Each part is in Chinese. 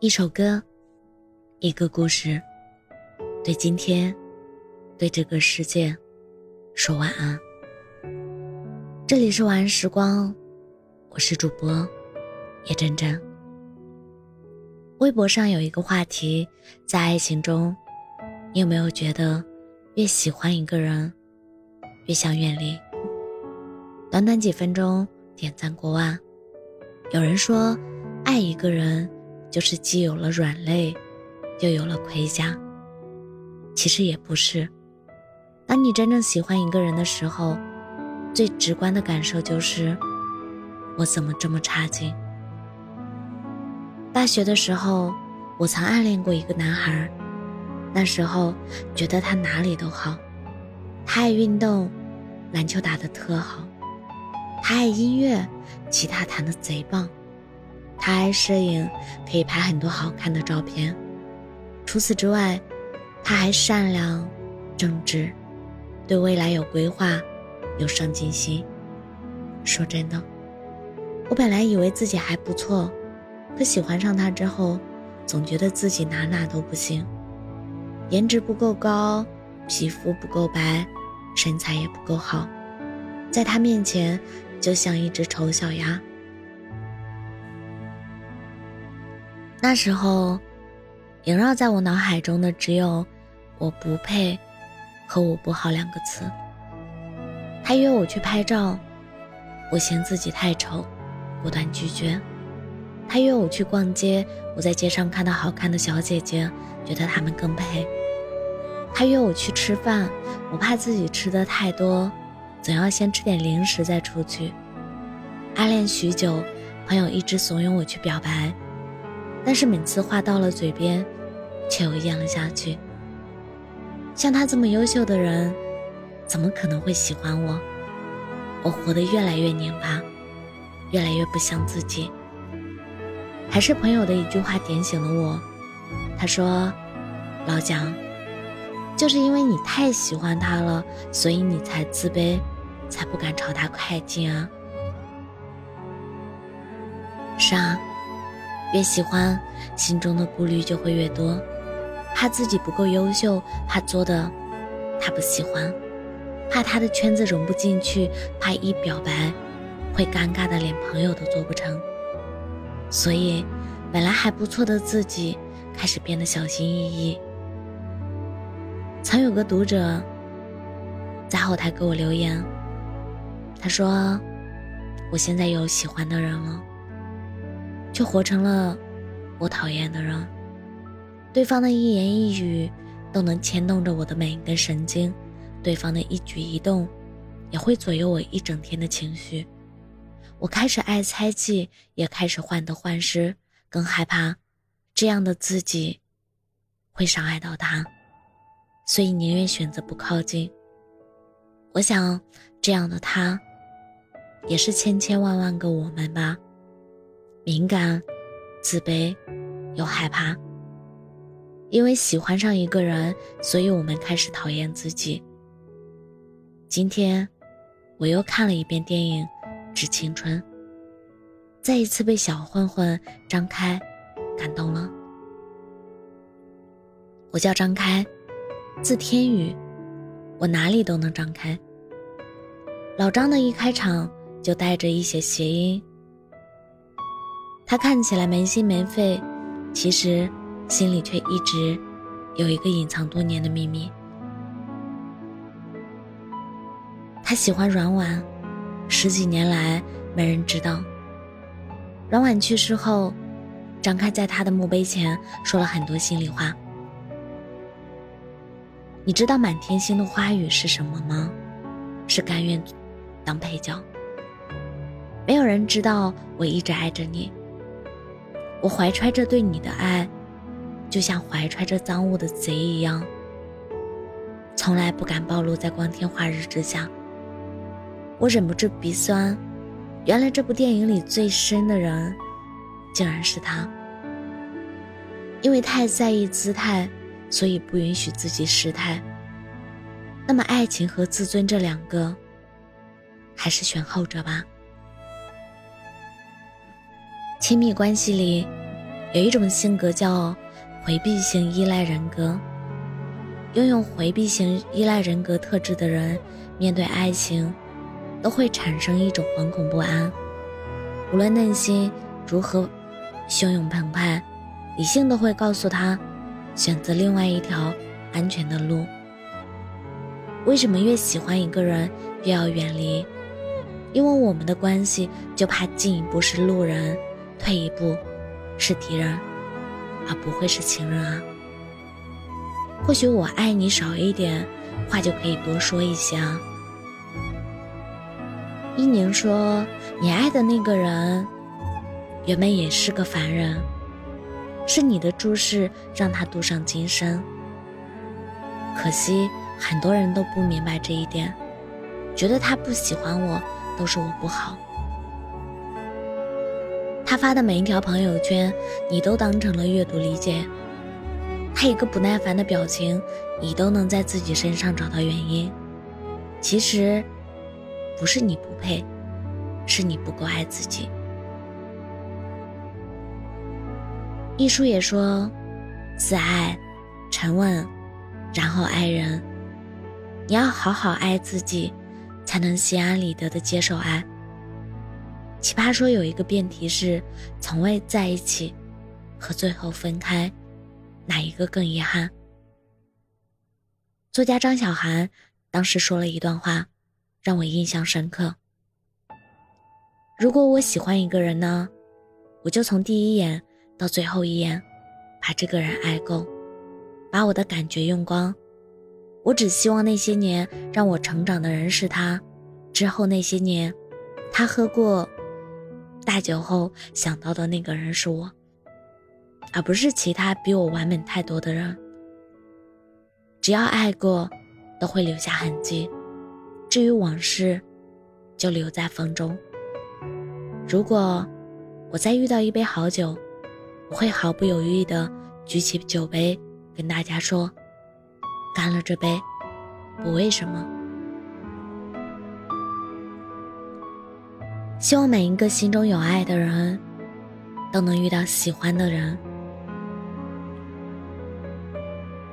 一首歌，一个故事，对今天，对这个世界，说晚安。这里是晚安时光，我是主播叶真真。微博上有一个话题，在爱情中，你有没有觉得，越喜欢一个人，越想远离？短短几分钟，点赞过万。有人说，爱一个人。就是既有了软肋，又有了盔甲。其实也不是。当你真正喜欢一个人的时候，最直观的感受就是：我怎么这么差劲？大学的时候，我曾暗恋过一个男孩，那时候觉得他哪里都好，他爱运动，篮球打得特好；他爱音乐，吉他弹得贼棒。他爱摄影，可以拍很多好看的照片。除此之外，他还善良、正直，对未来有规划，有上进心。说真的，我本来以为自己还不错，可喜欢上他之后，总觉得自己哪哪都不行，颜值不够高，皮肤不够白，身材也不够好，在他面前就像一只丑小鸭。那时候，萦绕在我脑海中的只有“我不配”和“我不好”两个词。他约我去拍照，我嫌自己太丑，果断拒绝。他约我去逛街，我在街上看到好看的小姐姐，觉得她们更配。他约我去吃饭，我怕自己吃的太多，总要先吃点零食再出去。暗恋许久，朋友一直怂恿我去表白。但是每次话到了嘴边，却又咽了下去。像他这么优秀的人，怎么可能会喜欢我？我活得越来越拧巴，越来越不像自己。还是朋友的一句话点醒了我。他说：“老蒋，就是因为你太喜欢他了，所以你才自卑，才不敢朝他靠近啊。”是啊。越喜欢，心中的顾虑就会越多，怕自己不够优秀，怕做的他不喜欢，怕他的圈子融不进去，怕一表白会尴尬的连朋友都做不成。所以，本来还不错的自己开始变得小心翼翼。曾有个读者在后台给我留言，他说：“我现在有喜欢的人了。”却活成了我讨厌的人。对方的一言一语都能牵动着我的每一根神经，对方的一举一动也会左右我一整天的情绪。我开始爱猜忌，也开始患得患失，更害怕这样的自己会伤害到他，所以宁愿选择不靠近。我想，这样的他，也是千千万万个我们吧。敏感、自卑又害怕，因为喜欢上一个人，所以我们开始讨厌自己。今天，我又看了一遍电影《致青春》，再一次被小混混张开感动了。我叫张开，字天宇，我哪里都能张开。老张的一开场就带着一些谐音。他看起来没心没肺，其实心里却一直有一个隐藏多年的秘密。他喜欢阮婉，十几年来没人知道。阮婉去世后，张开在他的墓碑前说了很多心里话。你知道满天星的花语是什么吗？是甘愿当配角。没有人知道我一直爱着你。我怀揣着对你的爱，就像怀揣着赃物的贼一样，从来不敢暴露在光天化日之下。我忍不住鼻酸，原来这部电影里最深的人，竟然是他。因为太在意姿态，所以不允许自己失态。那么，爱情和自尊这两个，还是选后者吧。亲密关系里，有一种性格叫回避型依赖人格。拥有回避型依赖人格特质的人，面对爱情，都会产生一种惶恐不安。无论内心如何汹涌澎湃，理性都会告诉他，选择另外一条安全的路。为什么越喜欢一个人，越要远离？因为我们的关系就怕进一步是路人，退一步是敌人，而不会是情人啊。或许我爱你少一点，话就可以多说一些啊。一宁说：“你爱的那个人，原本也是个凡人，是你的注视让他渡上今生。可惜很多人都不明白这一点，觉得他不喜欢我都是我不好。他发的每一条朋友圈，你都当成了阅读理解。”他一个不耐烦的表情，你都能在自己身上找到原因。其实，不是你不配，是你不够爱自己。一书也说，自爱、沉稳，然后爱人。你要好好爱自己，才能心安理得的接受爱。奇葩说有一个辩题是：从未在一起和最后分开。哪一个更遗憾？作家张小涵当时说了一段话，让我印象深刻。如果我喜欢一个人呢，我就从第一眼到最后一眼，把这个人爱够，把我的感觉用光。我只希望那些年让我成长的人是他，之后那些年，他喝过大酒后想到的那个人是我。而不是其他比我完美太多的人。只要爱过，都会留下痕迹。至于往事，就留在风中。如果我再遇到一杯好酒，我会毫不犹豫地举起酒杯，跟大家说：“干了这杯，不为什么。”希望每一个心中有爱的人，都能遇到喜欢的人。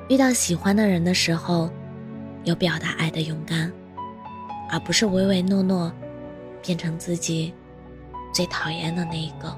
遇到喜欢的人的时候，有表达爱的勇敢，而不是唯唯诺诺，变成自己最讨厌的那一个。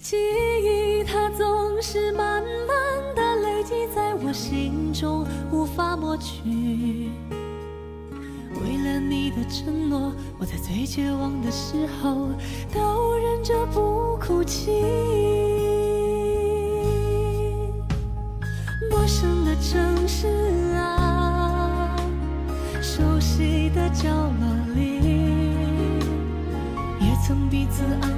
记忆它总是慢慢的累积在我心中，无法抹去。为了你的承诺，我在最绝望的时候都忍着不哭泣。陌生的城市啊，熟悉的角落里，也曾彼此安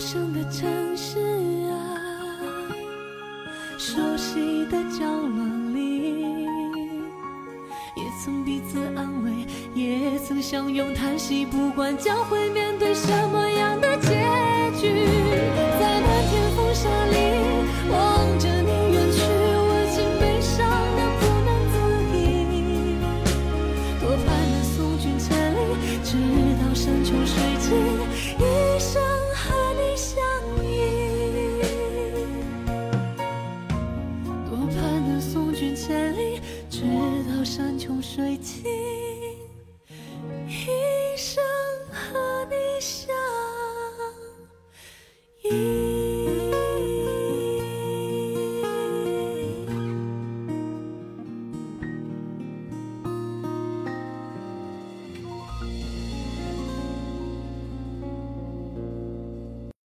陌生的城市啊，熟悉的角落里，也曾彼此安慰，也。曾相拥叹息，不管将会面对什么